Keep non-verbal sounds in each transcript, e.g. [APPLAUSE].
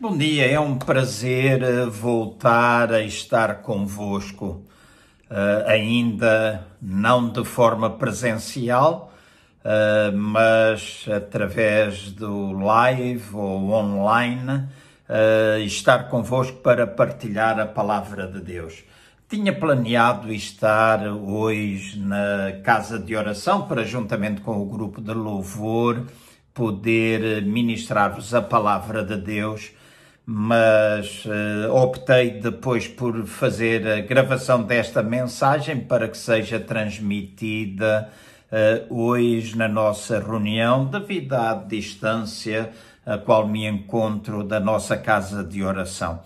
Bom dia, é um prazer eh, voltar a estar convosco, uh, ainda não de forma presencial, uh, mas através do live ou online, uh, estar convosco para partilhar a palavra de Deus. Tinha planeado estar hoje na casa de oração para, juntamente com o grupo de louvor, poder ministrar-vos a palavra de Deus mas uh, optei depois por fazer a gravação desta mensagem para que seja transmitida uh, hoje na nossa reunião, devido à distância a qual me encontro da nossa casa de oração.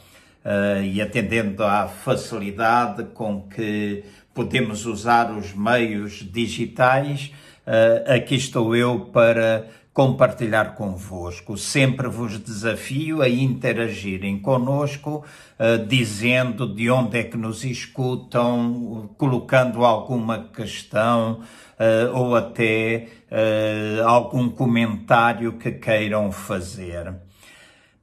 Uh, e atendendo à facilidade com que podemos usar os meios digitais, aqui estou eu para compartilhar convosco. Sempre vos desafio a interagirem conosco, uh, dizendo de onde é que nos escutam, colocando alguma questão uh, ou até uh, algum comentário que queiram fazer.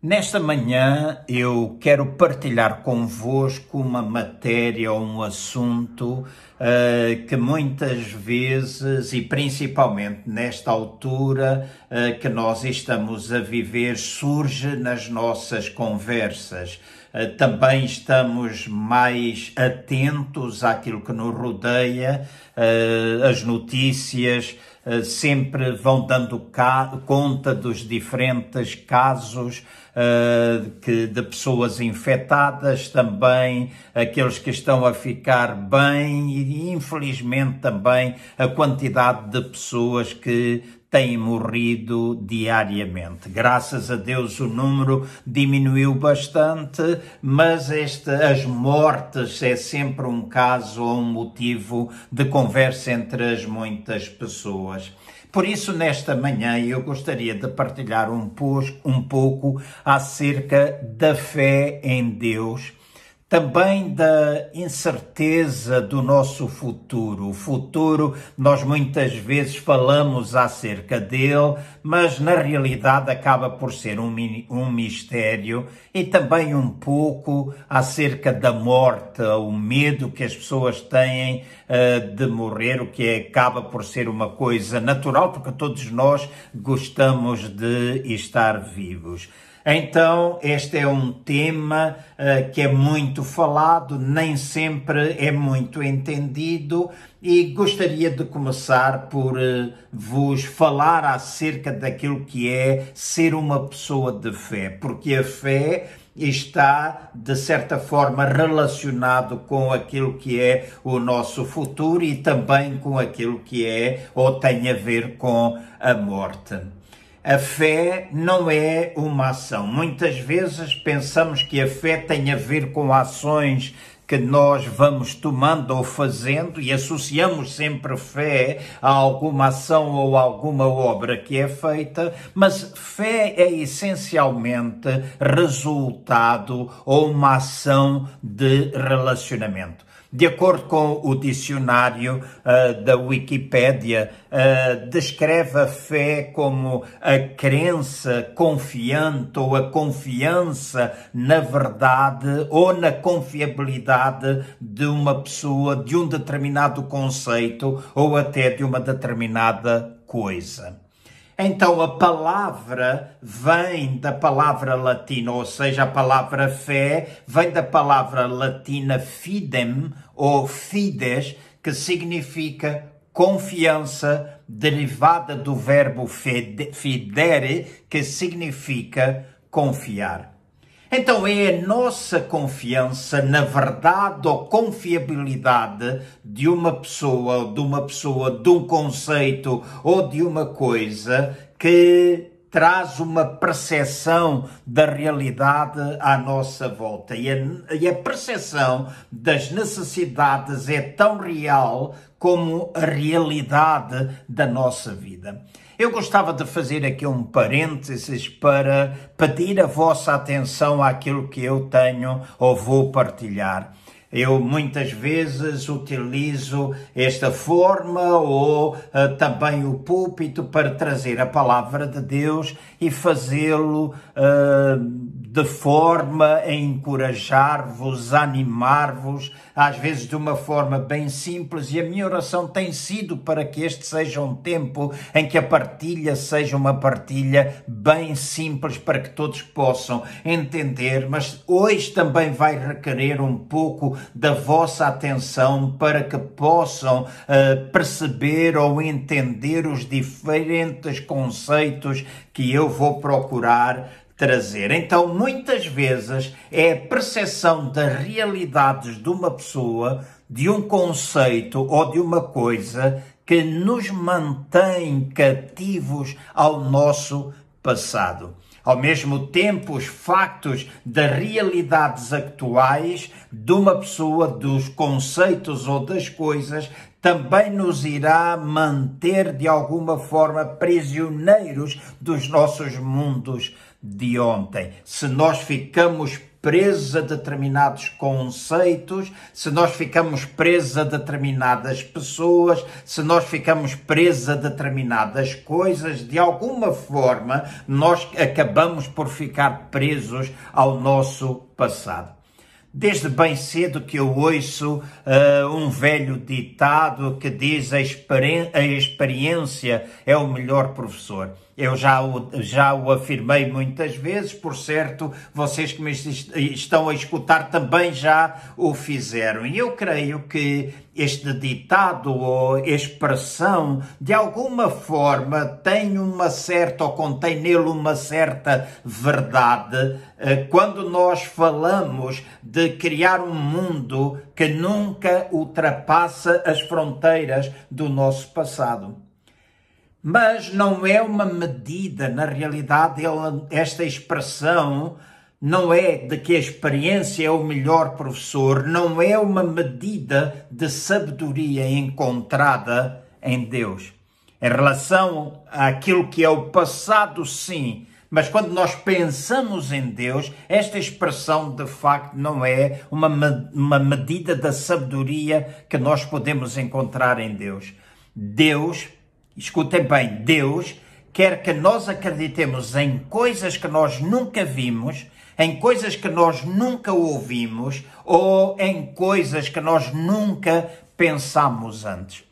Nesta manhã eu quero partilhar convosco uma matéria ou um assunto uh, que muitas vezes e principalmente nesta altura uh, que nós estamos a viver surge nas nossas conversas. Uh, também estamos mais atentos àquilo que nos rodeia, as notícias, sempre vão dando conta dos diferentes casos uh, que, de pessoas infectadas, também aqueles que estão a ficar bem e, infelizmente, também a quantidade de pessoas que têm morrido diariamente. Graças a Deus o número diminuiu bastante, mas este, as mortes é sempre um caso ou um motivo de conversa entre as muitas pessoas. Por isso, nesta manhã, eu gostaria de partilhar um, um pouco acerca da fé em Deus também da incerteza do nosso futuro. O futuro, nós muitas vezes falamos acerca dele, mas na realidade acaba por ser um, um mistério e também um pouco acerca da morte, o medo que as pessoas têm uh, de morrer, o que acaba por ser uma coisa natural, porque todos nós gostamos de estar vivos. Então, este é um tema uh, que é muito falado, nem sempre é muito entendido, e gostaria de começar por uh, vos falar acerca daquilo que é ser uma pessoa de fé, porque a fé está, de certa forma, relacionado com aquilo que é o nosso futuro e também com aquilo que é ou tem a ver com a morte. A fé não é uma ação. Muitas vezes pensamos que a fé tem a ver com ações que nós vamos tomando ou fazendo e associamos sempre fé a alguma ação ou alguma obra que é feita, mas fé é essencialmente resultado ou uma ação de relacionamento. De acordo com o dicionário uh, da Wikipédia, uh, descreve a fé como a crença confiante ou a confiança na verdade ou na confiabilidade de uma pessoa, de um determinado conceito ou até de uma determinada coisa. Então a palavra vem da palavra latina, ou seja, a palavra fé vem da palavra latina fidem ou fides, que significa confiança, derivada do verbo fidere, que significa confiar. Então é a nossa confiança na verdade ou confiabilidade de uma pessoa, de uma pessoa, de um conceito ou de uma coisa que traz uma percepção da realidade à nossa volta. E a, e a percepção das necessidades é tão real como a realidade da nossa vida. Eu gostava de fazer aqui um parênteses para pedir a vossa atenção àquilo que eu tenho ou vou partilhar. Eu muitas vezes utilizo esta forma ou uh, também o púlpito para trazer a palavra de Deus e fazê-lo uh, de forma a encorajar-vos, animar-vos, às vezes de uma forma bem simples, e a minha oração tem sido para que este seja um tempo em que a partilha seja uma partilha bem simples para que todos possam entender, mas hoje também vai requerer um pouco da vossa atenção para que possam uh, perceber ou entender os diferentes conceitos que eu vou procurar trazer. Então, muitas vezes é a percepção das realidades de uma pessoa, de um conceito ou de uma coisa que nos mantém cativos ao nosso passado. Ao mesmo tempo, os factos das realidades atuais de uma pessoa, dos conceitos ou das coisas, também nos irá manter de alguma forma prisioneiros dos nossos mundos de ontem. Se nós ficamos presos a determinados conceitos, se nós ficamos presos a determinadas pessoas, se nós ficamos presos a determinadas coisas, de alguma forma nós acabamos por ficar presos ao nosso passado. Desde bem cedo que eu ouço uh, um velho ditado que diz a, experi a experiência é o melhor professor. Eu já o, já o afirmei muitas vezes, por certo, vocês que me estão a escutar também já o fizeram. E eu creio que este ditado ou expressão, de alguma forma, tem uma certa, ou contém nele uma certa verdade, eh, quando nós falamos de criar um mundo que nunca ultrapassa as fronteiras do nosso passado. Mas não é uma medida, na realidade, esta expressão não é de que a experiência é o melhor professor, não é uma medida de sabedoria encontrada em Deus. Em relação àquilo que é o passado, sim, mas quando nós pensamos em Deus, esta expressão de facto não é uma, uma medida da sabedoria que nós podemos encontrar em Deus. Deus escutem bem, Deus quer que nós acreditemos em coisas que nós nunca vimos, em coisas que nós nunca ouvimos ou em coisas que nós nunca pensamos antes.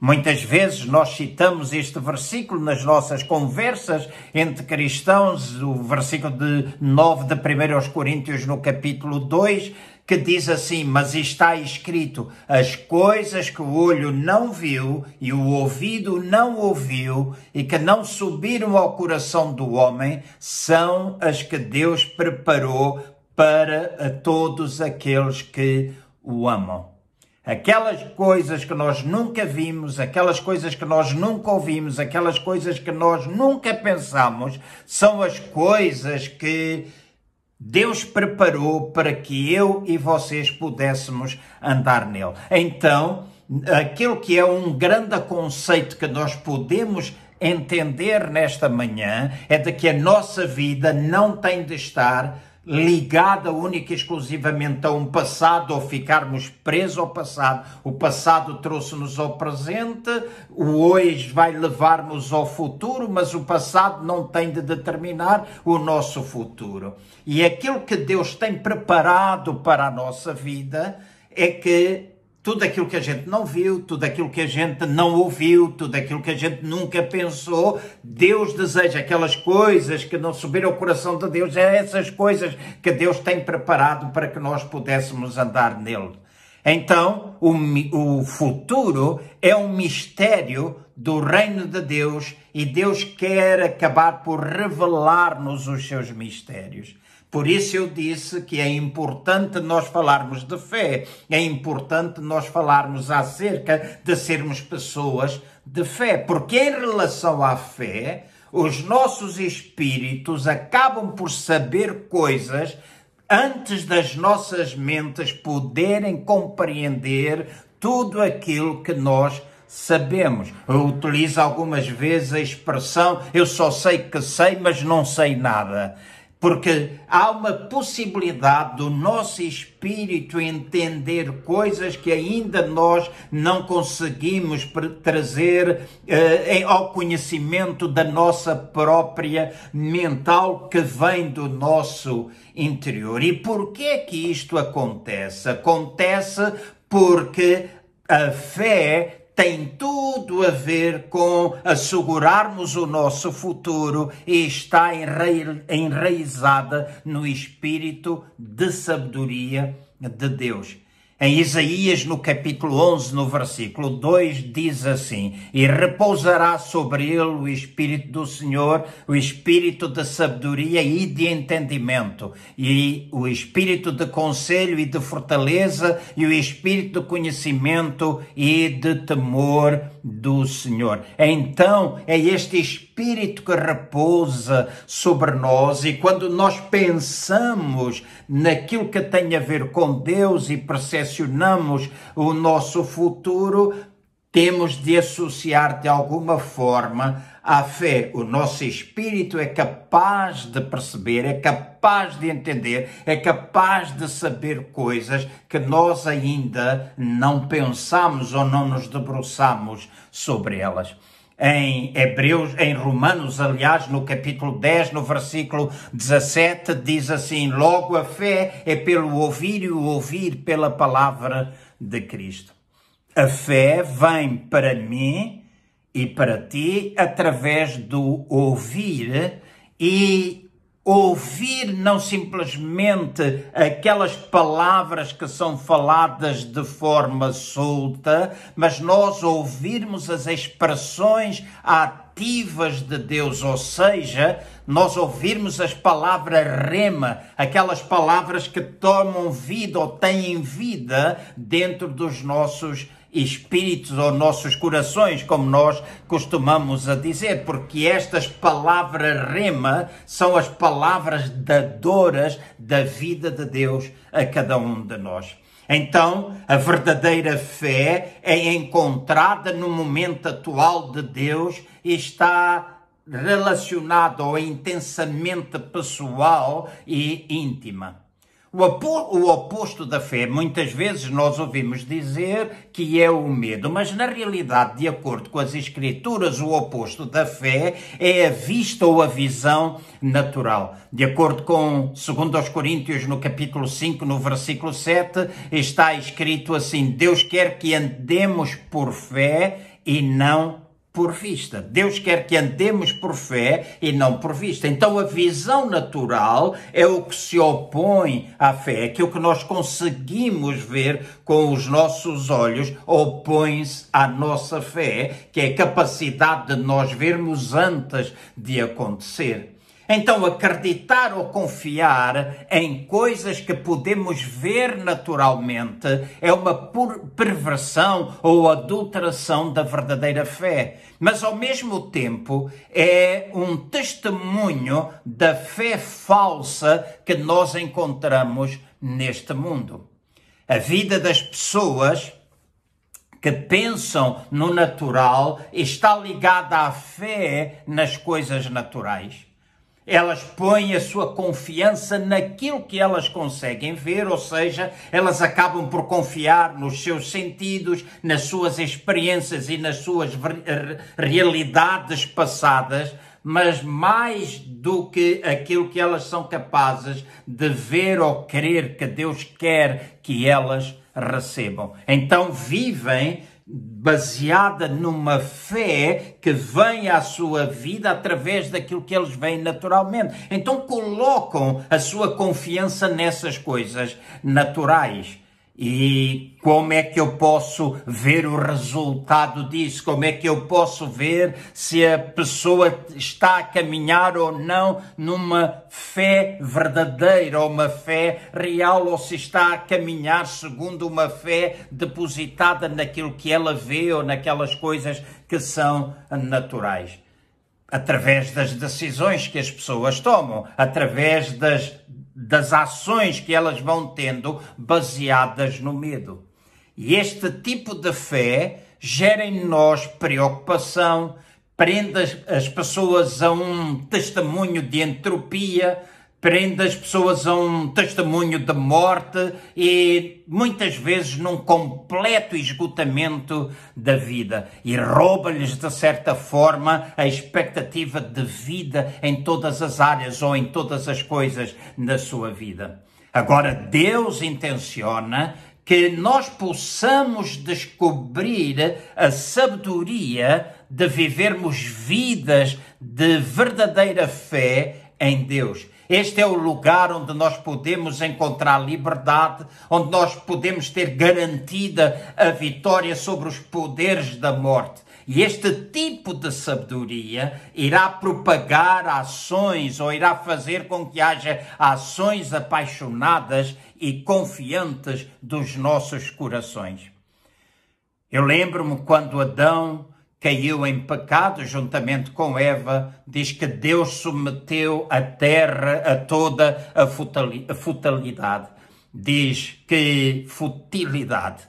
Muitas vezes nós citamos este versículo nas nossas conversas entre cristãos, o versículo de 9 de 1 Coríntios no capítulo 2, que diz assim: Mas está escrito, as coisas que o olho não viu e o ouvido não ouviu e que não subiram ao coração do homem, são as que Deus preparou para todos aqueles que o amam. Aquelas coisas que nós nunca vimos, aquelas coisas que nós nunca ouvimos, aquelas coisas que nós nunca pensamos, são as coisas que Deus preparou para que eu e vocês pudéssemos andar nele. Então, aquilo que é um grande conceito que nós podemos entender nesta manhã é de que a nossa vida não tem de estar ligada única e exclusivamente a um passado ou ficarmos presos ao passado. O passado trouxe-nos ao presente, o hoje vai levar-nos ao futuro, mas o passado não tem de determinar o nosso futuro. E aquilo que Deus tem preparado para a nossa vida é que tudo aquilo que a gente não viu, tudo aquilo que a gente não ouviu, tudo aquilo que a gente nunca pensou, Deus deseja aquelas coisas que não subiram ao coração de Deus, é essas coisas que Deus tem preparado para que nós pudéssemos andar nele. Então, o, o futuro é um mistério do reino de Deus e Deus quer acabar por revelar-nos os seus mistérios. Por isso eu disse que é importante nós falarmos de fé, é importante nós falarmos acerca de sermos pessoas de fé, porque em relação à fé, os nossos espíritos acabam por saber coisas antes das nossas mentes poderem compreender tudo aquilo que nós sabemos. Eu utilizo algumas vezes a expressão eu só sei que sei, mas não sei nada. Porque há uma possibilidade do nosso espírito entender coisas que ainda nós não conseguimos trazer eh, ao conhecimento da nossa própria mental que vem do nosso interior. E por que é que isto acontece? Acontece porque a fé tem tudo a ver com assegurarmos o nosso futuro e está enraizada no espírito de sabedoria de Deus. Em Isaías, no capítulo 11, no versículo 2, diz assim: E repousará sobre ele o Espírito do Senhor, o Espírito de sabedoria e de entendimento, e o Espírito de conselho e de fortaleza, e o Espírito de conhecimento e de temor do Senhor. Então, é este Espírito que repousa sobre nós, e quando nós pensamos naquilo que tem a ver com Deus e percepcionamos o nosso futuro, temos de associar de alguma forma à fé. O nosso espírito é capaz de perceber, é capaz de entender, é capaz de saber coisas que nós ainda não pensamos ou não nos debruçamos sobre elas em Hebreus, em Romanos, aliás, no capítulo 10, no versículo 17, diz assim: Logo a fé é pelo ouvir e o ouvir pela palavra de Cristo. A fé vem para mim e para ti através do ouvir e ouvir não simplesmente aquelas palavras que são faladas de forma solta, mas nós ouvirmos as expressões ativas de Deus, ou seja, nós ouvirmos as palavras rema, aquelas palavras que tomam vida ou têm vida dentro dos nossos espíritos ou nossos corações, como nós costumamos a dizer, porque estas palavras rema são as palavras dadoras da vida de Deus a cada um de nós. Então, a verdadeira fé é encontrada no momento atual de Deus e está relacionada ou intensamente pessoal e íntima. O oposto da fé, muitas vezes nós ouvimos dizer que é o medo, mas na realidade, de acordo com as Escrituras, o oposto da fé é a vista ou a visão natural. De acordo com 2 Coríntios, no capítulo 5, no versículo 7, está escrito assim: Deus quer que andemos por fé e não por vista. Deus quer que andemos por fé e não por vista. Então a visão natural é o que se opõe à fé, é aquilo que nós conseguimos ver com os nossos olhos opõe-se à nossa fé, que é a capacidade de nós vermos antes de acontecer. Então, acreditar ou confiar em coisas que podemos ver naturalmente é uma perversão ou adulteração da verdadeira fé. Mas, ao mesmo tempo, é um testemunho da fé falsa que nós encontramos neste mundo. A vida das pessoas que pensam no natural está ligada à fé nas coisas naturais. Elas põem a sua confiança naquilo que elas conseguem ver, ou seja, elas acabam por confiar nos seus sentidos, nas suas experiências e nas suas realidades passadas, mas mais do que aquilo que elas são capazes de ver ou crer que Deus quer que elas recebam. Então vivem baseada numa fé que vem à sua vida através daquilo que eles veem naturalmente. Então colocam a sua confiança nessas coisas naturais. E como é que eu posso ver o resultado disso? Como é que eu posso ver se a pessoa está a caminhar ou não numa fé verdadeira, ou uma fé real, ou se está a caminhar segundo uma fé depositada naquilo que ela vê ou naquelas coisas que são naturais? Através das decisões que as pessoas tomam, através das das ações que elas vão tendo baseadas no medo. E este tipo de fé gera em nós preocupação, prende as pessoas a um testemunho de entropia, prende as pessoas a um testemunho de morte e muitas vezes num completo esgotamento da vida e rouba-lhes de certa forma a expectativa de vida em todas as áreas ou em todas as coisas na sua vida. Agora Deus intenciona que nós possamos descobrir a sabedoria de vivermos vidas de verdadeira fé em Deus. Este é o lugar onde nós podemos encontrar liberdade, onde nós podemos ter garantida a vitória sobre os poderes da morte. E este tipo de sabedoria irá propagar ações ou irá fazer com que haja ações apaixonadas e confiantes dos nossos corações. Eu lembro-me quando Adão caiu em pecado juntamente com Eva, diz que Deus submeteu a terra a toda a futilidade. Diz que futilidade.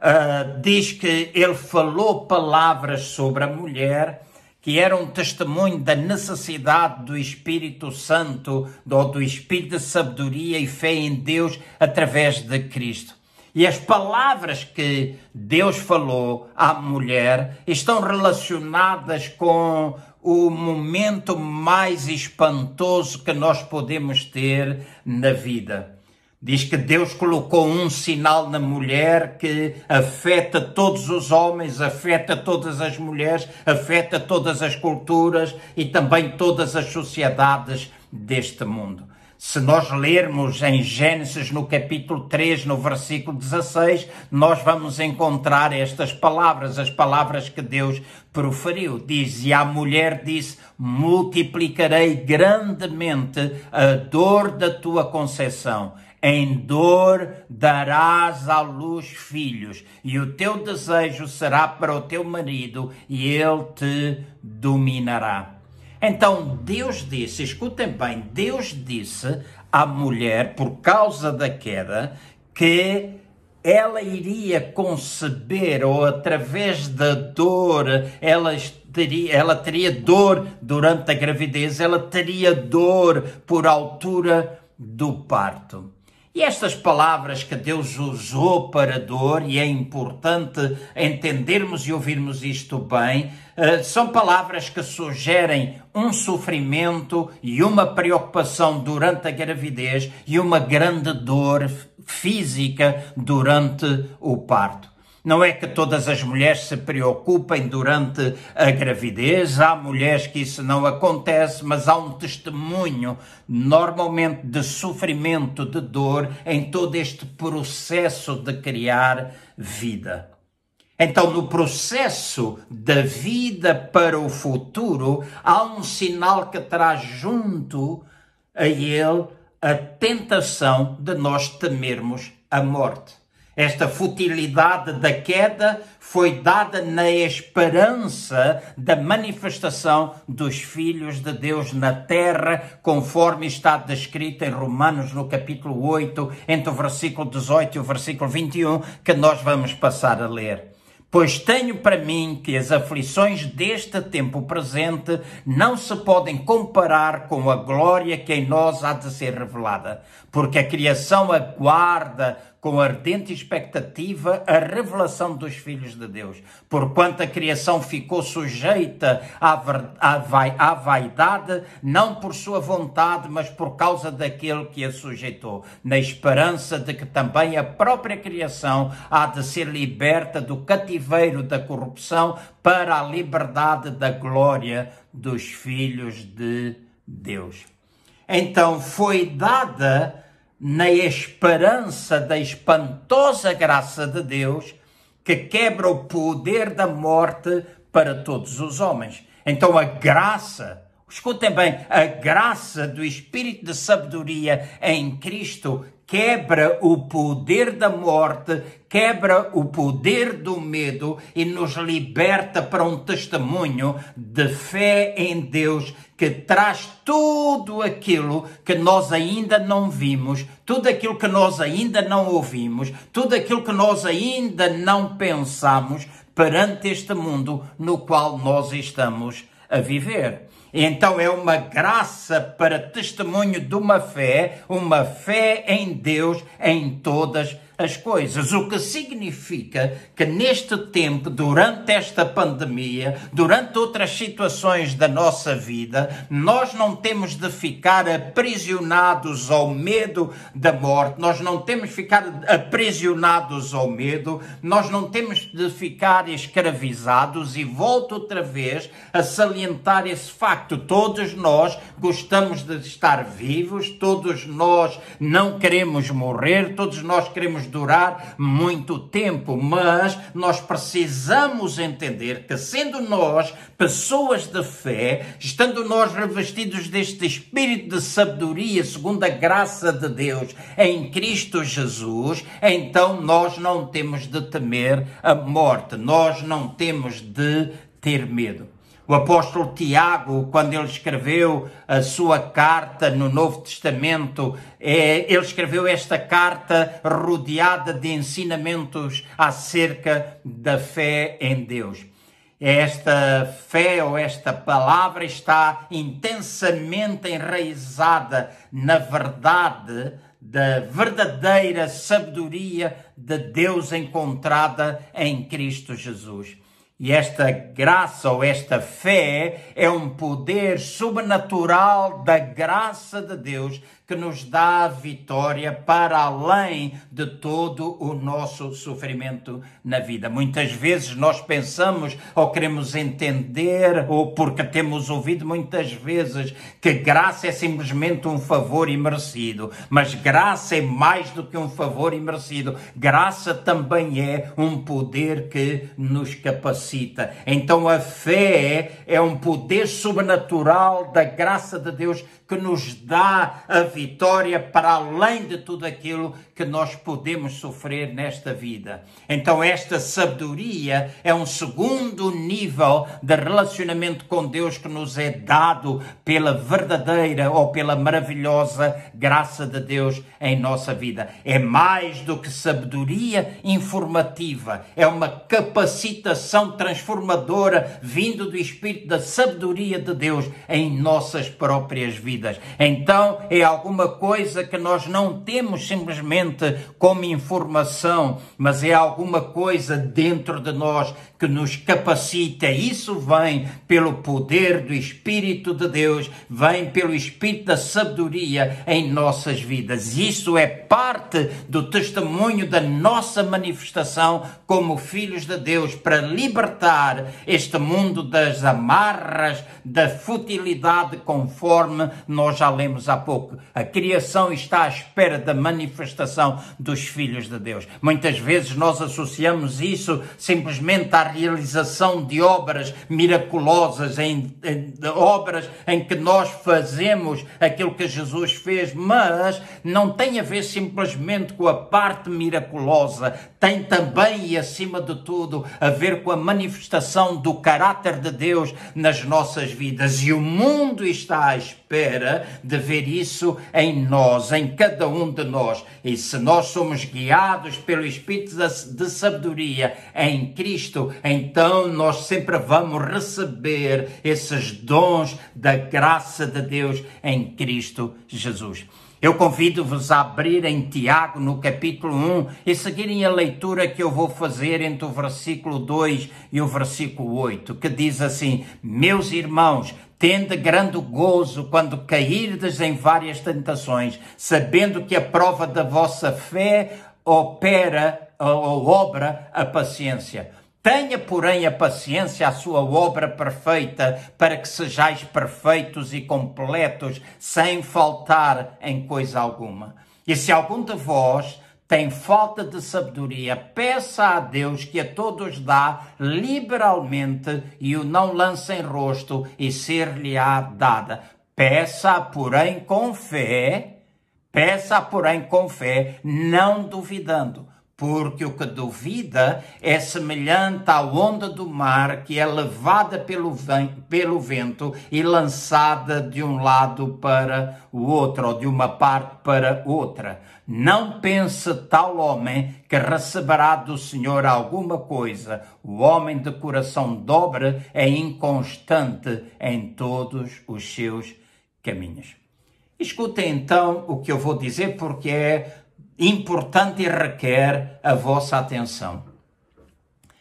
Uh, diz que ele falou palavras sobre a mulher que eram um testemunho da necessidade do Espírito Santo, ou do Espírito de sabedoria e fé em Deus através de Cristo. E as palavras que Deus falou à mulher estão relacionadas com o momento mais espantoso que nós podemos ter na vida. Diz que Deus colocou um sinal na mulher que afeta todos os homens, afeta todas as mulheres, afeta todas as culturas e também todas as sociedades deste mundo. Se nós lermos em Gênesis no capítulo 3, no versículo 16, nós vamos encontrar estas palavras, as palavras que Deus proferiu. Diz: E a mulher disse: Multiplicarei grandemente a dor da tua concepção. Em dor darás à luz filhos, e o teu desejo será para o teu marido, e ele te dominará. Então Deus disse, escutem bem, Deus disse à mulher, por causa da queda, que ela iria conceber, ou através da dor, ela teria, ela teria dor durante a gravidez, ela teria dor por altura do parto. E estas palavras que Deus usou para dor, e é importante entendermos e ouvirmos isto bem, eh, são palavras que sugerem um sofrimento e uma preocupação durante a gravidez e uma grande dor física durante o parto. Não é que todas as mulheres se preocupem durante a gravidez, há mulheres que isso não acontece, mas há um testemunho, normalmente de sofrimento, de dor, em todo este processo de criar vida. Então, no processo da vida para o futuro, há um sinal que traz junto a ele a tentação de nós temermos a morte. Esta futilidade da queda foi dada na esperança da manifestação dos filhos de Deus na terra, conforme está descrito em Romanos no capítulo 8, entre o versículo 18 e o versículo 21, que nós vamos passar a ler. Pois tenho para mim que as aflições deste tempo presente não se podem comparar com a glória que em nós há de ser revelada, porque a criação aguarda com ardente expectativa a revelação dos filhos de Deus, porquanto a criação ficou sujeita à, à, à vaidade, não por sua vontade, mas por causa daquele que a sujeitou, na esperança de que também a própria criação há de ser liberta do cativeiro da corrupção para a liberdade da glória dos filhos de Deus. Então foi dada na esperança da espantosa graça de Deus que quebra o poder da morte para todos os homens. Então a graça, escutem bem, a graça do Espírito de sabedoria em Cristo quebra o poder da morte, quebra o poder do medo e nos liberta para um testemunho de fé em Deus que traz tudo aquilo que nós ainda não vimos, tudo aquilo que nós ainda não ouvimos, tudo aquilo que nós ainda não pensamos perante este mundo no qual nós estamos a viver. Então é uma graça para testemunho de uma fé, uma fé em Deus em todas as coisas, o que significa que neste tempo, durante esta pandemia, durante outras situações da nossa vida, nós não temos de ficar aprisionados ao medo da morte, nós não temos de ficar aprisionados ao medo, nós não temos de ficar escravizados e volto outra vez a salientar esse facto. Todos nós gostamos de estar vivos, todos nós não queremos morrer, todos nós queremos durar muito tempo, mas nós precisamos entender que, sendo nós pessoas de fé, estando nós revestidos deste espírito de sabedoria, segundo a graça de Deus em Cristo Jesus, então nós não temos de temer a morte, nós não temos de ter medo. O apóstolo Tiago, quando ele escreveu a sua carta no Novo Testamento, é, ele escreveu esta carta rodeada de ensinamentos acerca da fé em Deus. Esta fé ou esta palavra está intensamente enraizada na verdade da verdadeira sabedoria de Deus encontrada em Cristo Jesus. E esta graça ou esta fé é um poder sobrenatural da graça de Deus que nos dá vitória para além de todo o nosso sofrimento na vida. Muitas vezes nós pensamos ou queremos entender, ou porque temos ouvido muitas vezes, que graça é simplesmente um favor imerecido. Mas graça é mais do que um favor imerecido. Graça também é um poder que nos capacita. Então a fé é um poder sobrenatural da graça de Deus que nos dá a vitória para além de tudo aquilo que nós podemos sofrer nesta vida. Então, esta sabedoria é um segundo nível de relacionamento com Deus que nos é dado pela verdadeira ou pela maravilhosa graça de Deus em nossa vida. É mais do que sabedoria informativa, é uma capacitação transformadora vindo do Espírito da sabedoria de Deus em nossas próprias vidas. Então, é alguma coisa que nós não temos simplesmente como informação, mas é alguma coisa dentro de nós que nos capacita. Isso vem pelo poder do Espírito de Deus, vem pelo Espírito da sabedoria em nossas vidas. Isso é parte do testemunho da nossa manifestação como filhos de Deus para libertar este mundo das amarras, da futilidade, conforme nós já lemos há pouco. A criação está à espera da manifestação dos filhos de Deus. Muitas vezes nós associamos isso simplesmente à realização de obras miraculosas, em, em obras em que nós fazemos aquilo que Jesus fez, mas não tem a ver simplesmente com a parte miraculosa, tem também e acima de tudo a ver com a manifestação do caráter de Deus nas nossas vidas. E o mundo está à espera de ver isso em nós, em cada um de nós. E se nós somos guiados pelo Espírito de sabedoria em Cristo, então nós sempre vamos receber esses dons da graça de Deus em Cristo Jesus. Eu convido-vos a abrir em Tiago, no capítulo 1, e seguirem a leitura que eu vou fazer entre o versículo 2 e o versículo 8, que diz assim: Meus irmãos, Tende grande gozo quando cairdes em várias tentações, sabendo que a prova da vossa fé opera ou obra a paciência. Tenha, porém, a paciência a sua obra perfeita, para que sejais perfeitos e completos, sem faltar em coisa alguma. E se algum de vós tem falta de sabedoria, peça a Deus que a todos dá liberalmente e o não lance em rosto e ser-lhe-á dada. Peça, porém, com fé, peça, porém, com fé, não duvidando porque o que duvida é semelhante à onda do mar que é levada pelo, pelo vento e lançada de um lado para o outro, ou de uma parte para outra. Não pense tal homem que receberá do Senhor alguma coisa. O homem de coração dobre é inconstante em todos os seus caminhos. Escutem então o que eu vou dizer, porque é importante e requer a vossa atenção.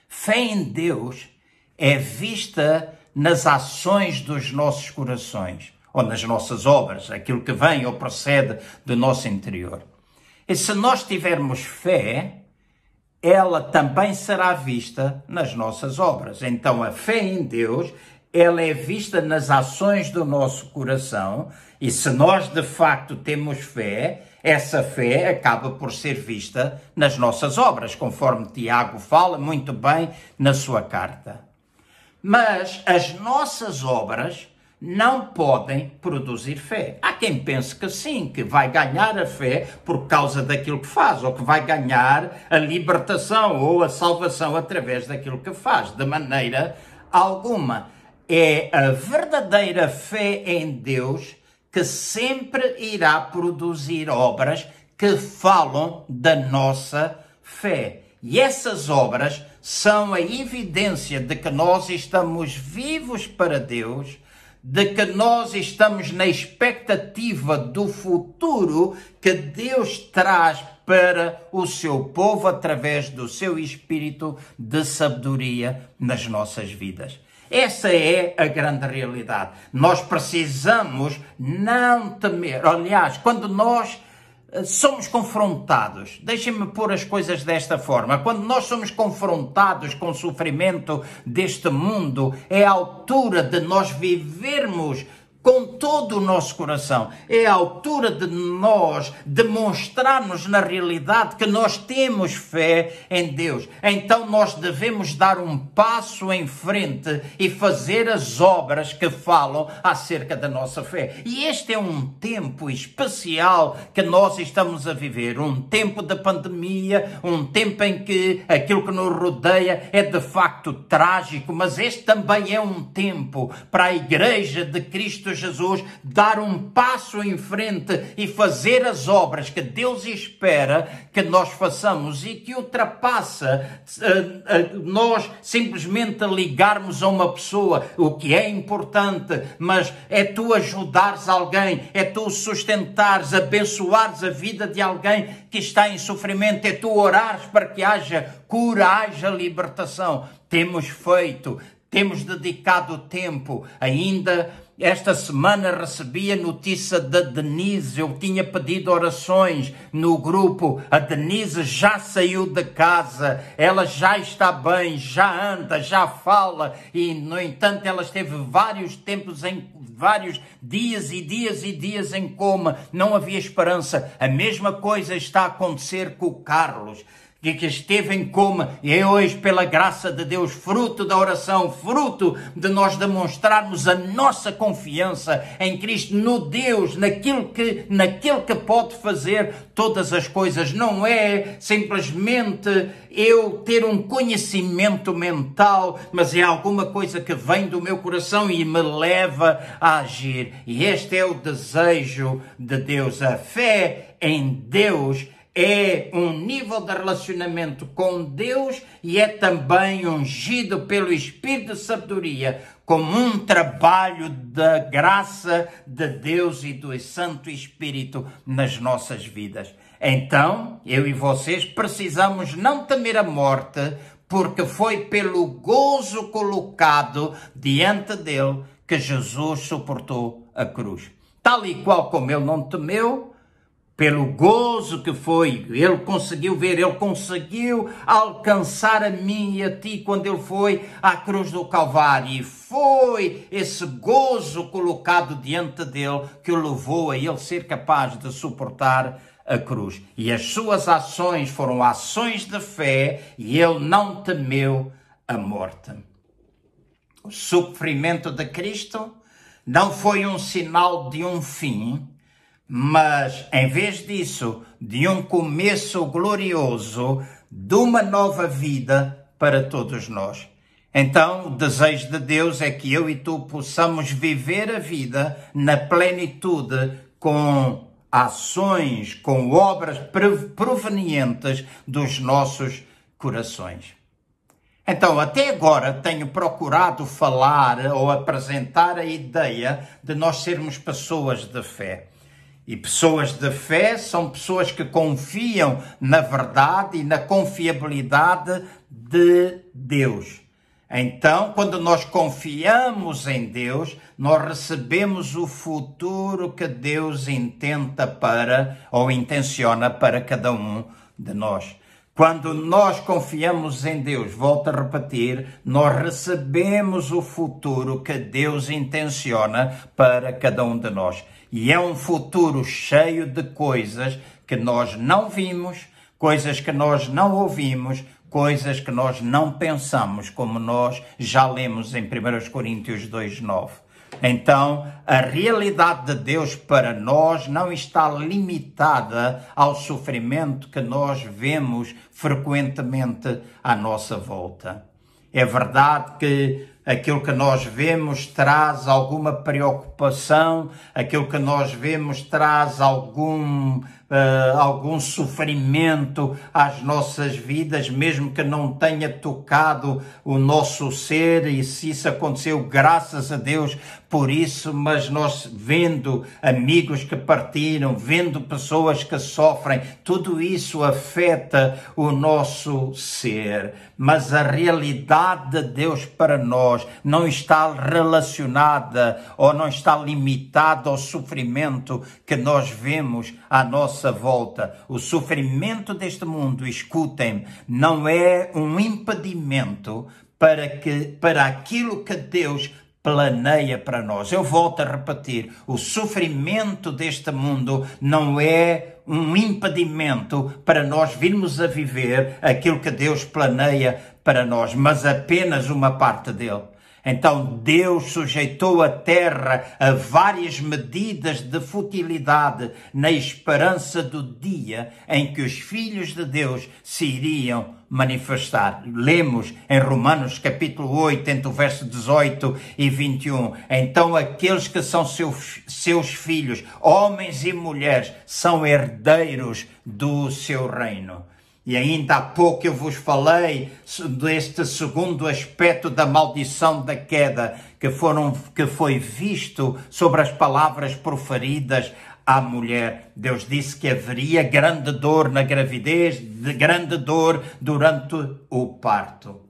Fé em Deus é vista nas ações dos nossos corações, ou nas nossas obras, aquilo que vem ou procede do nosso interior. E se nós tivermos fé, ela também será vista nas nossas obras. Então a fé em Deus, ela é vista nas ações do nosso coração, e se nós de facto temos fé, essa fé acaba por ser vista nas nossas obras, conforme Tiago fala muito bem na sua carta. Mas as nossas obras não podem produzir fé. Há quem pense que sim, que vai ganhar a fé por causa daquilo que faz, ou que vai ganhar a libertação ou a salvação através daquilo que faz, de maneira alguma. É a verdadeira fé em Deus que sempre irá produzir obras que falam da nossa fé. E essas obras são a evidência de que nós estamos vivos para Deus, de que nós estamos na expectativa do futuro que Deus traz para o seu povo através do seu espírito de sabedoria nas nossas vidas. Essa é a grande realidade. Nós precisamos não temer. Aliás, quando nós eh, somos confrontados, deixem-me pôr as coisas desta forma, quando nós somos confrontados com o sofrimento deste mundo, é a altura de nós vivermos com todo o nosso coração. É a altura de nós demonstrarmos na realidade que nós temos fé em Deus. Então nós devemos dar um passo em frente e fazer as obras que falam acerca da nossa fé. E este é um tempo especial que nós estamos a viver, um tempo de pandemia, um tempo em que aquilo que nos rodeia é de facto trágico, mas este também é um tempo para a igreja de Cristo Jesus dar um passo em frente e fazer as obras que Deus espera que nós façamos e que ultrapassa uh, uh, nós simplesmente ligarmos a uma pessoa, o que é importante, mas é tu ajudares alguém, é tu sustentares, abençoares a vida de alguém que está em sofrimento, é tu orares para que haja cura, haja libertação. Temos feito, temos dedicado tempo ainda esta semana recebi a notícia da Denise. Eu tinha pedido orações no grupo. A Denise já saiu de casa. Ela já está bem, já anda, já fala. E, no entanto, ela esteve vários tempos em vários dias e dias e dias em coma. Não havia esperança. A mesma coisa está a acontecer com o Carlos que, esteve em coma e é hoje, pela graça de Deus, fruto da oração, fruto de nós demonstrarmos a nossa confiança em Cristo, no Deus, naquilo que, naquilo que pode fazer todas as coisas. Não é simplesmente eu ter um conhecimento mental, mas é alguma coisa que vem do meu coração e me leva a agir. E este é o desejo de Deus. A fé em Deus é um nível de relacionamento com Deus e é também ungido pelo Espírito de sabedoria como um trabalho da graça de Deus e do Santo Espírito nas nossas vidas. Então, eu e vocês precisamos não temer a morte, porque foi pelo gozo colocado diante dele que Jesus suportou a cruz. Tal e qual como ele não temeu, pelo gozo que foi, ele conseguiu ver, ele conseguiu alcançar a mim e a ti quando ele foi à cruz do Calvário. E foi esse gozo colocado diante dele que o levou a ele ser capaz de suportar a cruz. E as suas ações foram ações de fé e ele não temeu a morte. O sofrimento de Cristo não foi um sinal de um fim, mas em vez disso, de um começo glorioso, de uma nova vida para todos nós. Então, o desejo de Deus é que eu e tu possamos viver a vida na plenitude com ações, com obras provenientes dos nossos corações. Então, até agora tenho procurado falar ou apresentar a ideia de nós sermos pessoas de fé. E pessoas de fé são pessoas que confiam na verdade e na confiabilidade de Deus. Então, quando nós confiamos em Deus, nós recebemos o futuro que Deus intenta para ou intenciona para cada um de nós. Quando nós confiamos em Deus, volto a repetir, nós recebemos o futuro que Deus intenciona para cada um de nós. E é um futuro cheio de coisas que nós não vimos, coisas que nós não ouvimos, coisas que nós não pensamos, como nós já lemos em 1 Coríntios 2,9. Então, a realidade de Deus para nós não está limitada ao sofrimento que nós vemos frequentemente à nossa volta. É verdade que aquilo que nós vemos traz alguma preocupação, aquilo que nós vemos traz algum uh, algum sofrimento às nossas vidas, mesmo que não tenha tocado o nosso ser, e se isso aconteceu, graças a Deus por isso, mas nós vendo amigos que partiram, vendo pessoas que sofrem, tudo isso afeta o nosso ser. Mas a realidade de Deus para nós não está relacionada ou não está limitada ao sofrimento que nós vemos à nossa volta. O sofrimento deste mundo, escutem, não é um impedimento para, que, para aquilo que Deus planeia para nós. Eu volto a repetir: o sofrimento deste mundo não é um impedimento para nós virmos a viver aquilo que Deus planeia para nós, mas apenas uma parte dele. Então Deus sujeitou a terra a várias medidas de futilidade na esperança do dia em que os filhos de Deus se iriam manifestar. Lemos em Romanos capítulo 8, entre o verso 18 e 21. Então aqueles que são seus, seus filhos, homens e mulheres, são herdeiros do seu reino. E ainda há pouco eu vos falei deste segundo aspecto da maldição da queda, que, foram, que foi visto sobre as palavras proferidas à mulher. Deus disse que haveria grande dor na gravidez, de grande dor durante o parto.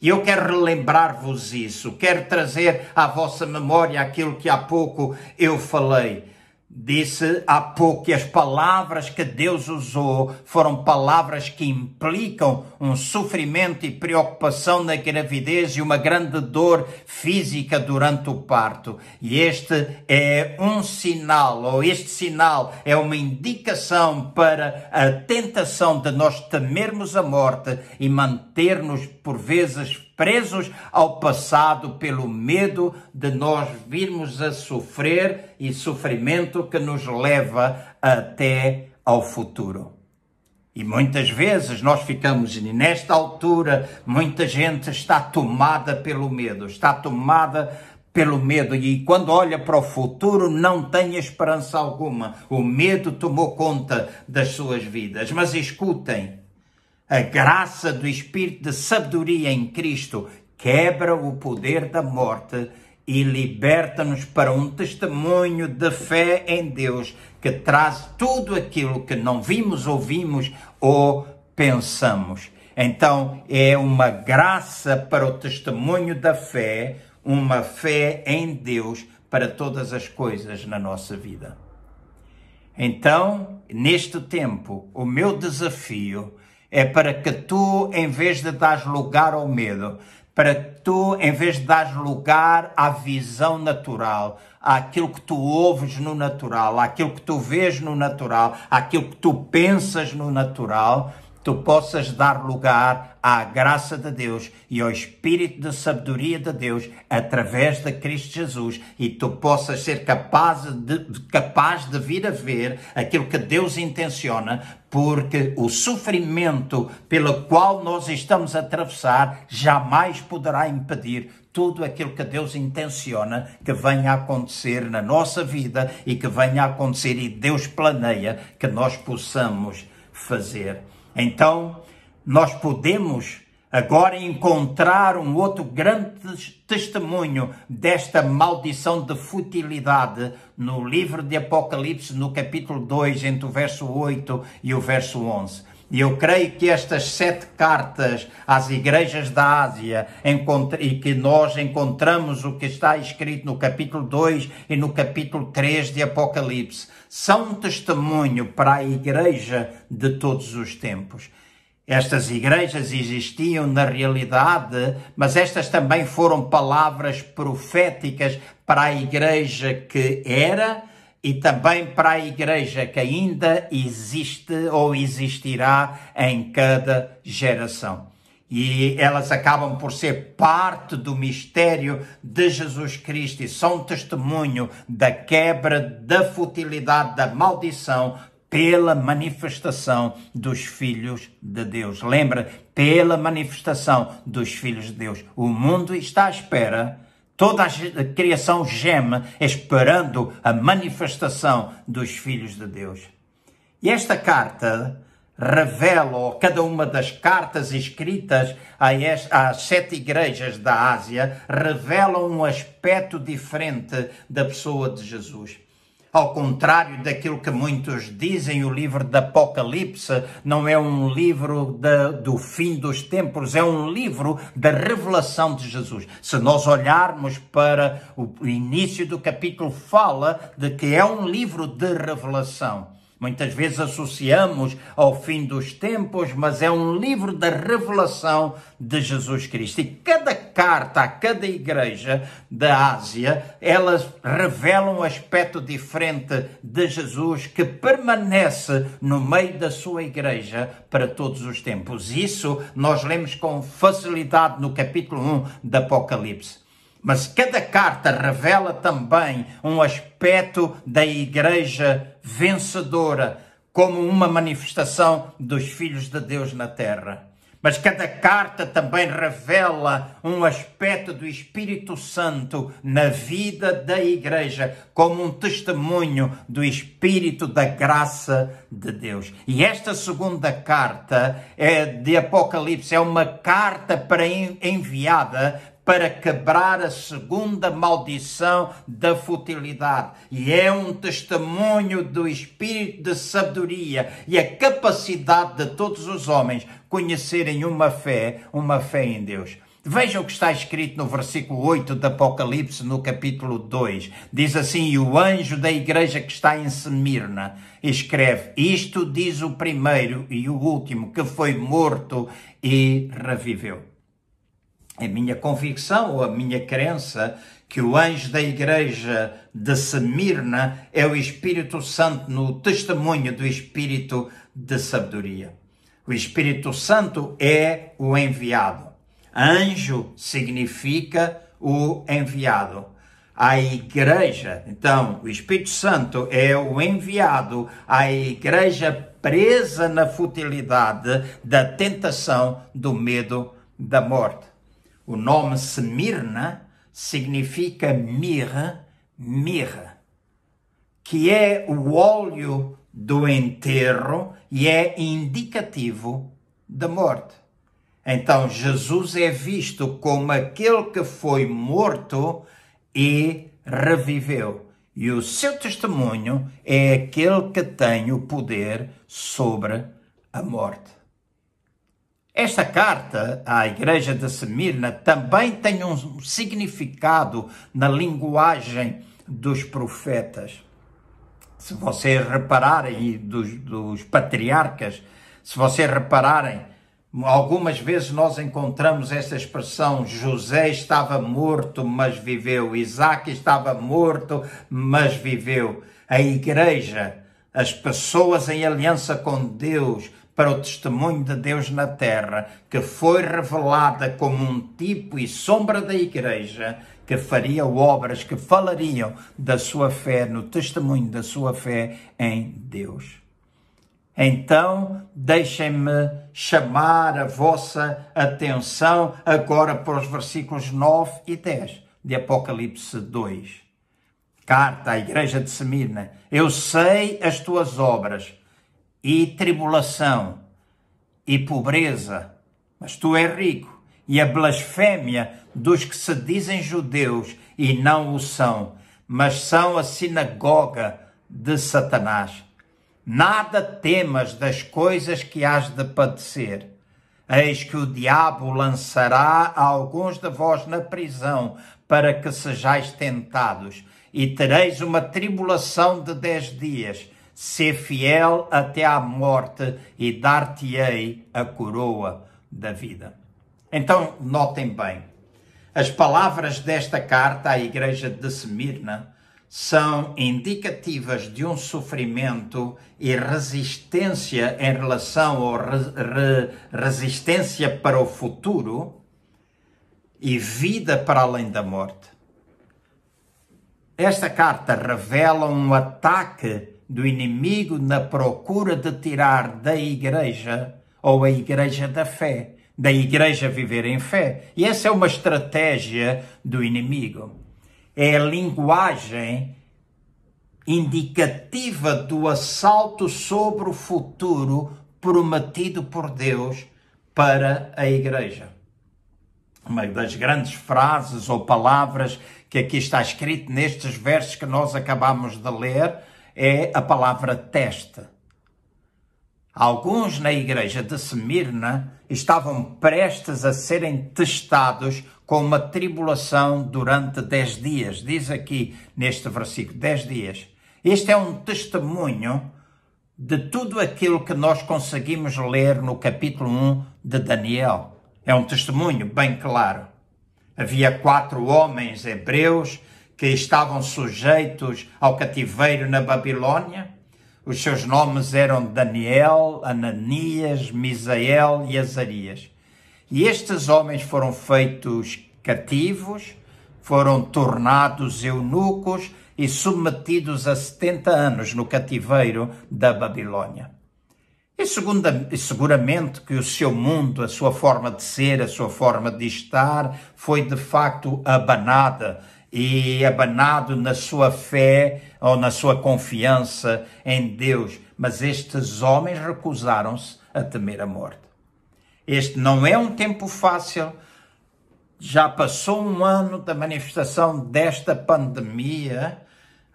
E eu quero relembrar-vos isso, quero trazer à vossa memória aquilo que há pouco eu falei. Disse há pouco que as palavras que Deus usou foram palavras que implicam um sofrimento e preocupação na gravidez e uma grande dor física durante o parto. E este é um sinal, ou este sinal é uma indicação para a tentação de nós temermos a morte e manter-nos por vezes presos ao passado pelo medo de nós virmos a sofrer e sofrimento que nos leva até ao futuro. E muitas vezes nós ficamos, nesta altura, muita gente está tomada pelo medo, está tomada pelo medo e quando olha para o futuro não tem esperança alguma. O medo tomou conta das suas vidas. Mas escutem, a graça do Espírito de sabedoria em Cristo quebra o poder da morte e liberta-nos para um testemunho de fé em Deus que traz tudo aquilo que não vimos, ouvimos ou pensamos. Então é uma graça para o testemunho da fé, uma fé em Deus para todas as coisas na nossa vida. Então, neste tempo, o meu desafio é para que tu, em vez de dar lugar ao medo, para que tu, em vez de dar lugar à visão natural, àquilo que tu ouves no natural, àquilo que tu vês no natural, àquilo que tu pensas no natural, tu possas dar lugar à graça de Deus e ao espírito de sabedoria de Deus através de Cristo Jesus e tu possas ser capaz de, capaz de vir a ver aquilo que Deus intenciona, porque o sofrimento pelo qual nós estamos a atravessar jamais poderá impedir tudo aquilo que Deus intenciona que venha a acontecer na nossa vida e que venha a acontecer e Deus planeia que nós possamos fazer. Então, nós podemos agora encontrar um outro grande testemunho desta maldição de futilidade no livro de Apocalipse, no capítulo 2, entre o verso 8 e o verso 11. E eu creio que estas sete cartas às igrejas da Ásia, e que nós encontramos o que está escrito no capítulo 2 e no capítulo 3 de Apocalipse, são um testemunho para a igreja de todos os tempos. Estas igrejas existiam na realidade, mas estas também foram palavras proféticas para a igreja que era e também para a igreja que ainda existe ou existirá em cada geração. E elas acabam por ser parte do mistério de Jesus Cristo e são testemunho da quebra, da futilidade, da maldição pela manifestação dos filhos de Deus. Lembra? Pela manifestação dos filhos de Deus. O mundo está à espera Toda a criação geme esperando a manifestação dos filhos de Deus. E esta carta revela, cada uma das cartas escritas às sete igrejas da Ásia, revela um aspecto diferente da pessoa de Jesus. Ao contrário daquilo que muitos dizem, o livro do Apocalipse não é um livro de, do fim dos tempos, é um livro da revelação de Jesus. Se nós olharmos para o início do capítulo, fala de que é um livro de revelação. Muitas vezes associamos ao fim dos tempos, mas é um livro da revelação de Jesus Cristo. E cada carta a cada igreja da Ásia, elas revelam um aspecto diferente de Jesus que permanece no meio da sua igreja para todos os tempos. Isso nós lemos com facilidade no capítulo 1 do Apocalipse. Mas cada carta revela também um aspecto da igreja vencedora, como uma manifestação dos filhos de Deus na terra. Mas cada carta também revela um aspecto do Espírito Santo na vida da igreja, como um testemunho do Espírito da graça de Deus. E esta segunda carta é de Apocalipse é uma carta para enviada para quebrar a segunda maldição da futilidade. E é um testemunho do espírito de sabedoria e a capacidade de todos os homens conhecerem uma fé, uma fé em Deus. Vejam o que está escrito no versículo 8 do Apocalipse, no capítulo 2. Diz assim: E o anjo da igreja que está em Semirna escreve: Isto diz o primeiro e o último, que foi morto e reviveu a minha convicção ou a minha crença que o anjo da igreja de Semirna é o Espírito Santo no testemunho do Espírito de sabedoria. O Espírito Santo é o enviado. Anjo significa o enviado. A igreja, então, o Espírito Santo é o enviado à igreja presa na futilidade da tentação, do medo, da morte. O nome Semirna significa mirra, mirra, que é o óleo do enterro e é indicativo da morte. Então Jesus é visto como aquele que foi morto e reviveu. E o seu testemunho é aquele que tem o poder sobre a morte. Esta carta à igreja de Semirna também tem um significado na linguagem dos profetas. Se vocês repararem, dos, dos patriarcas, se vocês repararem, algumas vezes nós encontramos esta expressão: José estava morto, mas viveu, Isaac estava morto, mas viveu. A igreja, as pessoas em aliança com Deus, para o testemunho de Deus na terra, que foi revelada como um tipo e sombra da igreja, que faria obras que falariam da sua fé, no testemunho da sua fé em Deus. Então, deixem-me chamar a vossa atenção agora para os versículos 9 e 10 de Apocalipse 2. Carta à igreja de Semirna. Eu sei as tuas obras e tribulação e pobreza, mas tu és rico, e a blasfémia dos que se dizem judeus e não o são, mas são a sinagoga de Satanás. Nada temas das coisas que has de padecer. Eis que o diabo lançará alguns de vós na prisão, para que sejais tentados, e tereis uma tribulação de dez dias ser fiel até à morte e dar-te-ei a coroa da vida. Então, notem bem, as palavras desta carta à igreja de Semirna são indicativas de um sofrimento e resistência em relação ou re, re, resistência para o futuro e vida para além da morte. Esta carta revela um ataque do inimigo na procura de tirar da igreja ou a igreja da fé, da igreja viver em fé. E essa é uma estratégia do inimigo. É a linguagem indicativa do assalto sobre o futuro prometido por Deus para a igreja. Uma das grandes frases ou palavras que aqui está escrito nestes versos que nós acabamos de ler é a palavra teste. Alguns na igreja de Semirna estavam prestes a serem testados com uma tribulação durante dez dias. Diz aqui neste versículo, dez dias. Este é um testemunho de tudo aquilo que nós conseguimos ler no capítulo 1 de Daniel. É um testemunho bem claro. Havia quatro homens hebreus que estavam sujeitos ao cativeiro na Babilônia. Os seus nomes eram Daniel, Ananias, Misael e Azarias. E estes homens foram feitos cativos, foram tornados eunucos e submetidos a 70 anos no cativeiro da Babilônia. E, segunda, e seguramente que o seu mundo, a sua forma de ser, a sua forma de estar, foi de facto abanada e abanado na sua fé ou na sua confiança em Deus. Mas estes homens recusaram-se a temer a morte. Este não é um tempo fácil. Já passou um ano da manifestação desta pandemia.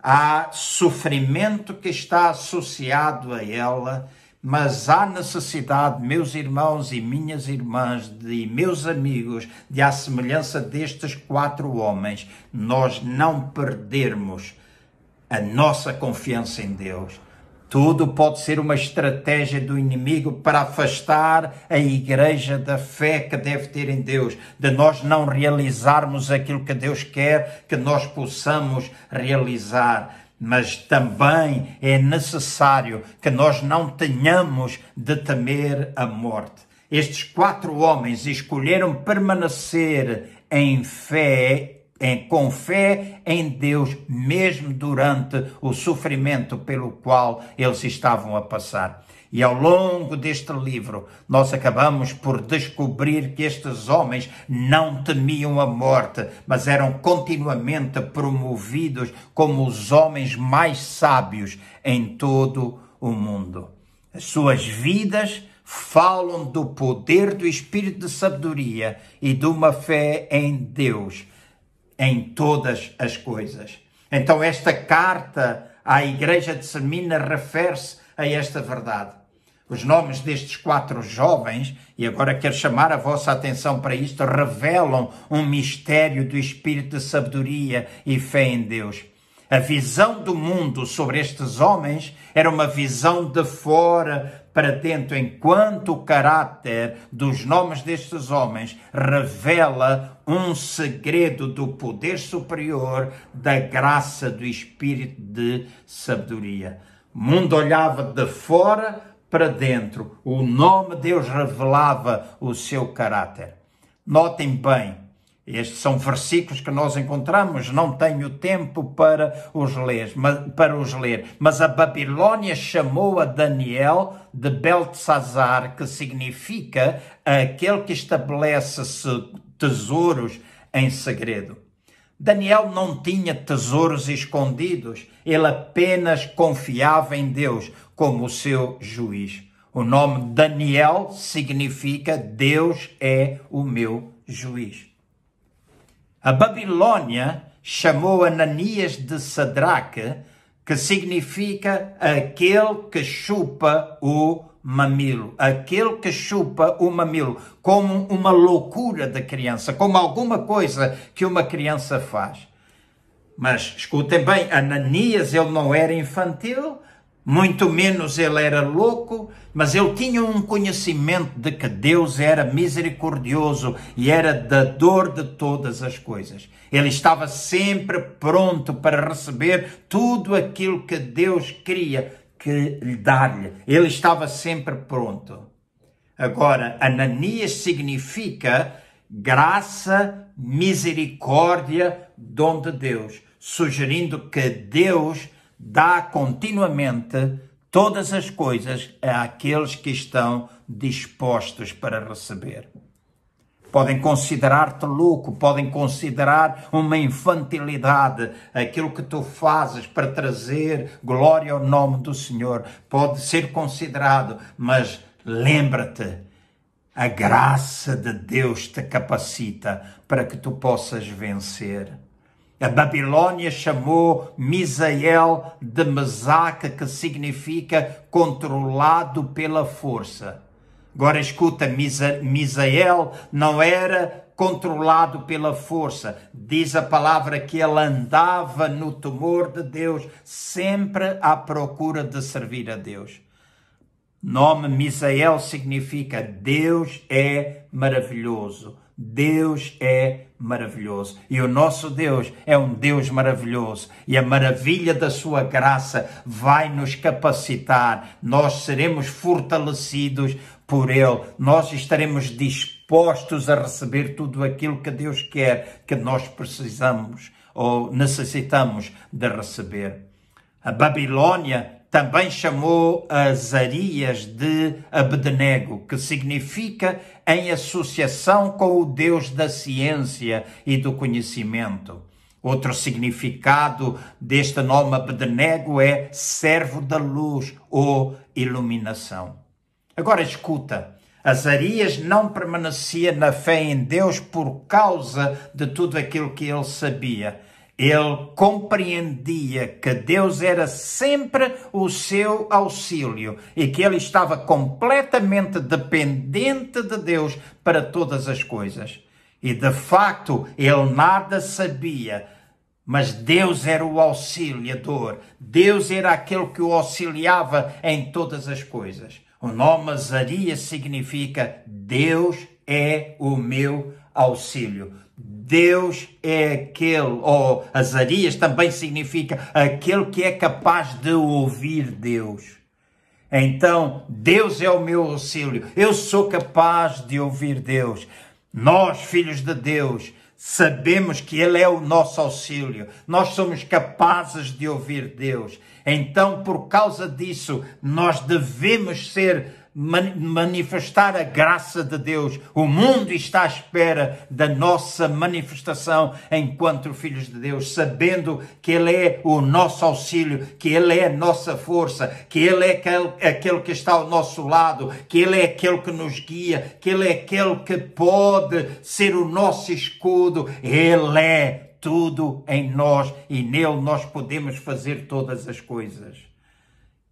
Há sofrimento que está associado a ela mas há necessidade, meus irmãos e minhas irmãs, de meus amigos, de à semelhança destes quatro homens, nós não perdermos a nossa confiança em Deus. Tudo pode ser uma estratégia do inimigo para afastar a igreja da fé que deve ter em Deus, de nós não realizarmos aquilo que Deus quer que nós possamos realizar mas também é necessário que nós não tenhamos de temer a morte. Estes quatro homens escolheram permanecer em fé, em, com fé em Deus, mesmo durante o sofrimento pelo qual eles estavam a passar. E ao longo deste livro, nós acabamos por descobrir que estes homens não temiam a morte, mas eram continuamente promovidos como os homens mais sábios em todo o mundo. As suas vidas falam do poder do Espírito de sabedoria e de uma fé em Deus em todas as coisas. Então, esta carta à Igreja de Semina refere-se a esta verdade. Os nomes destes quatro jovens, e agora quero chamar a vossa atenção para isto, revelam um mistério do espírito de sabedoria e fé em Deus. A visão do mundo sobre estes homens era uma visão de fora para dentro, enquanto o caráter dos nomes destes homens revela um segredo do poder superior da graça do espírito de sabedoria. O mundo olhava de fora para dentro. O nome de Deus revelava o seu caráter. Notem bem, estes são versículos que nós encontramos, não tenho tempo para os ler, mas, para os ler. Mas a Babilônia chamou a Daniel de Beltesazar, que significa aquele que estabelece tesouros em segredo. Daniel não tinha tesouros escondidos, ele apenas confiava em Deus como o seu juiz. O nome Daniel significa Deus é o meu juiz. A Babilônia chamou Ananias de Sadraque, que significa aquele que chupa o mamilo, aquele que chupa o mamilo, como uma loucura da criança, como alguma coisa que uma criança faz. Mas escutem bem, Ananias ele não era infantil, muito menos ele era louco, mas ele tinha um conhecimento de que Deus era misericordioso e era dador de todas as coisas. Ele estava sempre pronto para receber tudo aquilo que Deus queria que lhe dar-lhe. Ele estava sempre pronto. Agora, Ananias significa graça, misericórdia, dom de Deus, sugerindo que Deus dá continuamente todas as coisas àqueles que estão dispostos para receber. Podem considerar-te louco, podem considerar uma infantilidade aquilo que tu fazes para trazer glória ao nome do Senhor. Pode ser considerado, mas lembra-te, a graça de Deus te capacita para que tu possas vencer. A Babilônia chamou Misael de Mesaque, que significa controlado pela força. Agora escuta, Misael não era controlado pela força. Diz a palavra que ele andava no temor de Deus, sempre à procura de servir a Deus. Nome Misael significa Deus é maravilhoso. Deus é maravilhoso. E o nosso Deus é um Deus maravilhoso. E a maravilha da sua graça vai nos capacitar. Nós seremos fortalecidos por Ele. Nós estaremos dispostos a receber tudo aquilo que Deus quer que nós precisamos ou necessitamos de receber. A Babilônia também chamou Azarias de Abednego, que significa em associação com o Deus da ciência e do conhecimento. Outro significado deste nome Abednego é servo da luz ou iluminação. Agora escuta, Azarias não permanecia na fé em Deus por causa de tudo aquilo que ele sabia ele compreendia que Deus era sempre o seu auxílio e que ele estava completamente dependente de Deus para todas as coisas. E de facto, ele nada sabia, mas Deus era o auxiliador. Deus era aquele que o auxiliava em todas as coisas. O nome Azarias significa Deus é o meu auxílio. Deus é aquele, ou Azarias também significa aquele que é capaz de ouvir Deus. Então, Deus é o meu auxílio. Eu sou capaz de ouvir Deus. Nós, filhos de Deus, sabemos que Ele é o nosso auxílio. Nós somos capazes de ouvir Deus. Então, por causa disso, nós devemos ser manifestar a graça de Deus. O mundo está à espera da nossa manifestação enquanto filhos de Deus, sabendo que Ele é o nosso auxílio, que Ele é a nossa força, que Ele é aquele, aquele que está ao nosso lado, que Ele é aquele que nos guia, que Ele é aquele que pode ser o nosso escudo. Ele é tudo em nós e nele nós podemos fazer todas as coisas.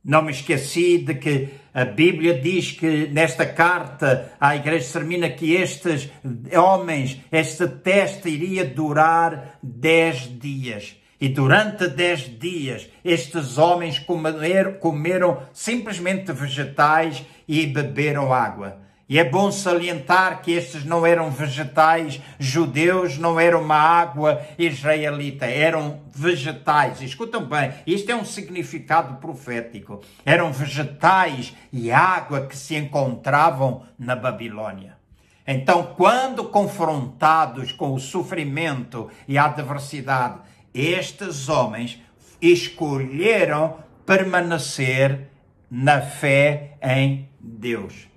Não me esqueci de que a Bíblia diz que nesta carta à igreja termina que estes homens, este teste iria durar dez dias. E durante dez dias estes homens comer, comeram simplesmente vegetais e beberam água. E é bom salientar que estes não eram vegetais judeus, não eram uma água israelita, eram vegetais. Escutam bem, isto é um significado profético. Eram vegetais e água que se encontravam na Babilônia. Então, quando confrontados com o sofrimento e a adversidade, estes homens escolheram permanecer na fé em Deus.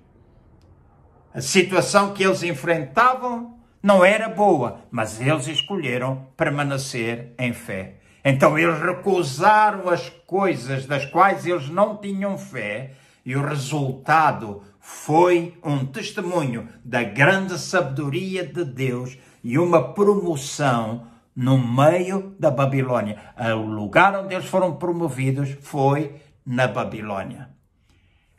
A situação que eles enfrentavam não era boa, mas eles escolheram permanecer em fé. Então eles recusaram as coisas das quais eles não tinham fé, e o resultado foi um testemunho da grande sabedoria de Deus e uma promoção no meio da Babilônia. O lugar onde eles foram promovidos foi na Babilônia.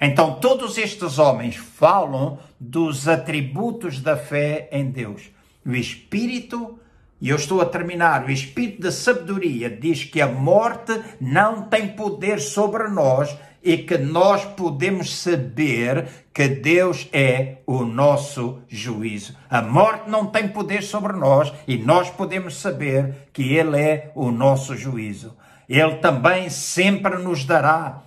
Então, todos estes homens falam dos atributos da fé em Deus. O Espírito, e eu estou a terminar, o Espírito da sabedoria diz que a morte não tem poder sobre nós e que nós podemos saber que Deus é o nosso juízo. A morte não tem poder sobre nós e nós podemos saber que Ele é o nosso juízo. Ele também sempre nos dará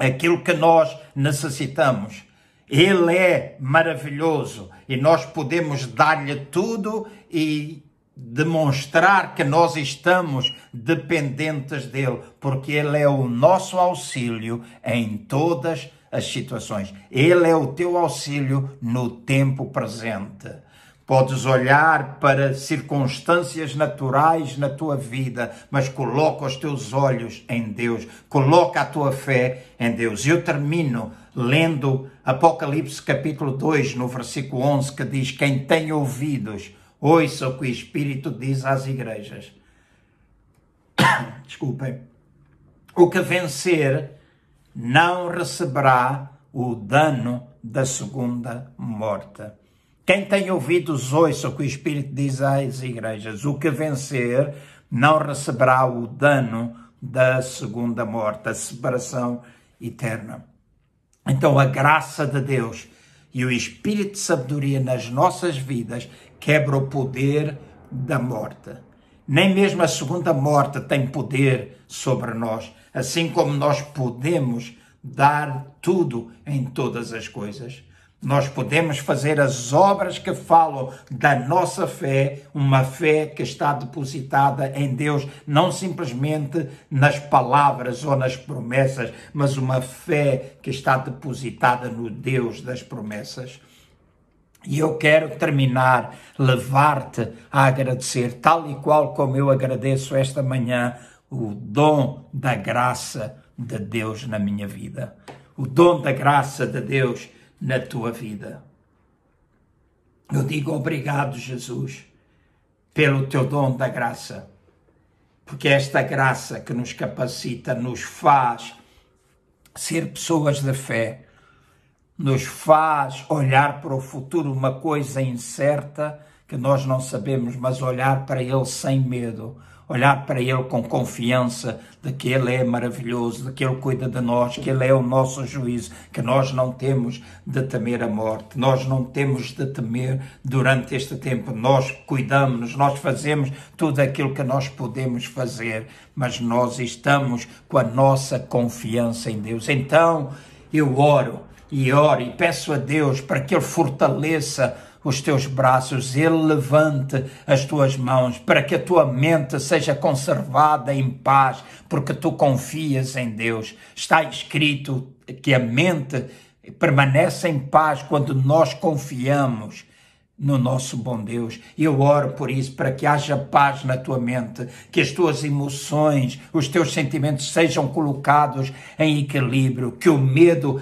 aquilo que nós necessitamos. Ele é maravilhoso e nós podemos dar-lhe tudo e demonstrar que nós estamos dependentes dele, porque ele é o nosso auxílio em todas as situações. Ele é o teu auxílio no tempo presente. Podes olhar para circunstâncias naturais na tua vida, mas coloca os teus olhos em Deus, coloca a tua fé em Deus. Eu termino lendo Apocalipse capítulo 2, no versículo 11, que diz: Quem tem ouvidos, ouça o que o Espírito diz às igrejas. [COUGHS] Desculpem. O que vencer não receberá o dano da segunda morte. Quem tem ouvidos, ouça o que o Espírito diz às igrejas. O que vencer não receberá o dano da segunda morte, a separação eterna. Então, a graça de Deus e o Espírito de sabedoria nas nossas vidas quebra o poder da morte. Nem mesmo a segunda morte tem poder sobre nós, assim como nós podemos dar tudo em todas as coisas. Nós podemos fazer as obras que falam da nossa fé, uma fé que está depositada em Deus, não simplesmente nas palavras ou nas promessas, mas uma fé que está depositada no Deus das promessas. E eu quero terminar, levar-te a agradecer, tal e qual como eu agradeço esta manhã, o dom da graça de Deus na minha vida. O dom da graça de Deus na tua vida. Eu digo obrigado, Jesus, pelo teu dom da graça, porque é esta graça que nos capacita, nos faz ser pessoas de fé, nos faz olhar para o futuro uma coisa incerta que nós não sabemos, mas olhar para ele sem medo, olhar para Ele com confiança de que Ele é maravilhoso, de que Ele cuida de nós, que Ele é o nosso juízo, que nós não temos de temer a morte, nós não temos de temer durante este tempo. Nós cuidamos, nós fazemos tudo aquilo que nós podemos fazer, mas nós estamos com a nossa confiança em Deus. Então eu oro e oro e peço a Deus para que Ele fortaleça os teus braços, Ele levante as tuas mãos, para que a tua mente seja conservada em paz, porque tu confias em Deus. Está escrito que a mente permanece em paz quando nós confiamos no nosso bom Deus. Eu oro por isso, para que haja paz na tua mente, que as tuas emoções, os teus sentimentos sejam colocados em equilíbrio, que o medo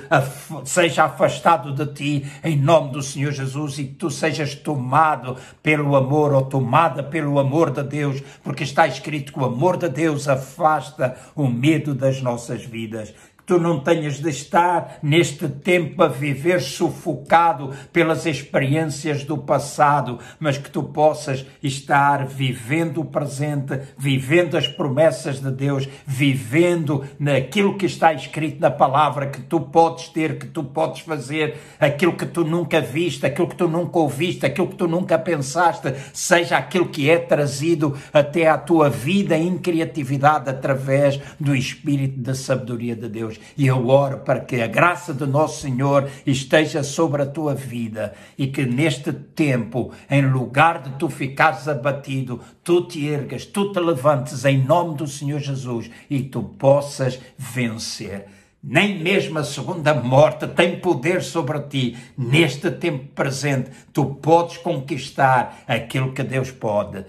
seja afastado de ti, em nome do Senhor Jesus, e que tu sejas tomado pelo amor ou tomada pelo amor de Deus, porque está escrito que o amor de Deus afasta o medo das nossas vidas tu não tenhas de estar neste tempo a viver sufocado pelas experiências do passado, mas que tu possas estar vivendo o presente, vivendo as promessas de Deus, vivendo naquilo que está escrito na palavra que tu podes ter, que tu podes fazer, aquilo que tu nunca viste, aquilo que tu nunca ouviste, aquilo que tu nunca pensaste, seja aquilo que é trazido até à tua vida em criatividade através do Espírito da sabedoria de Deus. E eu oro para que a graça do nosso Senhor esteja sobre a tua vida e que neste tempo, em lugar de tu ficares abatido, tu te ergas, tu te levantes em nome do Senhor Jesus e tu possas vencer nem mesmo a segunda morte tem poder sobre ti. Neste tempo presente, tu podes conquistar aquilo que Deus pode.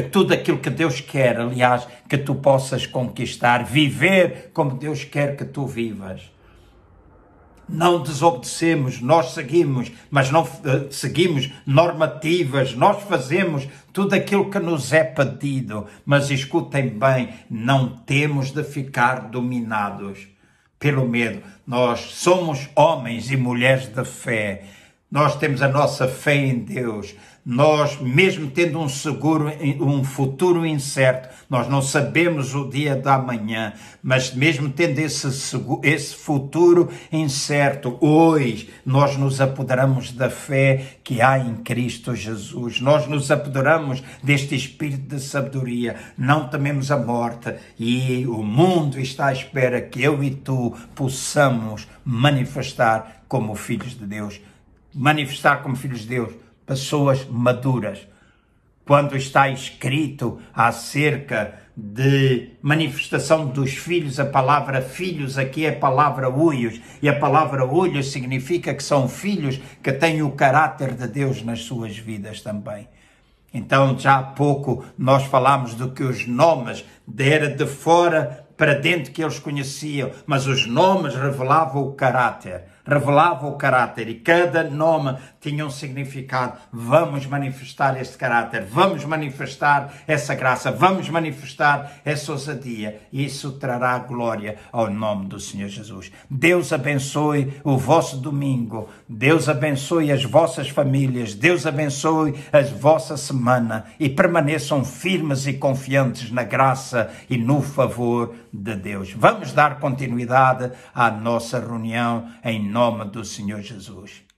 Tudo aquilo que Deus quer, aliás, que tu possas conquistar, viver como Deus quer que tu vivas. Não desobedecemos, nós seguimos, mas não uh, seguimos normativas, nós fazemos tudo aquilo que nos é pedido, mas escutem bem, não temos de ficar dominados pelo medo. Nós somos homens e mulheres de fé. Nós temos a nossa fé em Deus. Nós, mesmo tendo um seguro, um futuro incerto, nós não sabemos o dia da manhã, mas mesmo tendo esse, esse futuro incerto, hoje nós nos apoderamos da fé que há em Cristo Jesus. Nós nos apoderamos deste espírito de sabedoria, não tememos a morte e o mundo está à espera que eu e tu possamos manifestar como filhos de Deus. Manifestar como filhos de Deus pessoas maduras. Quando está escrito acerca de manifestação dos filhos, a palavra filhos aqui é a palavra uios, e a palavra uios significa que são filhos que têm o caráter de Deus nas suas vidas também. Então, já há pouco nós falámos do que os nomes era de fora para dentro que eles conheciam, mas os nomes revelavam o caráter revelava o caráter e cada nome tinha um significado. Vamos manifestar este caráter, vamos manifestar essa graça, vamos manifestar essa ousadia. Isso trará glória ao nome do Senhor Jesus. Deus abençoe o vosso domingo, Deus abençoe as vossas famílias, Deus abençoe a vossa semana e permaneçam firmes e confiantes na graça e no favor de Deus. Vamos dar continuidade à nossa reunião em nome do Senhor Jesus.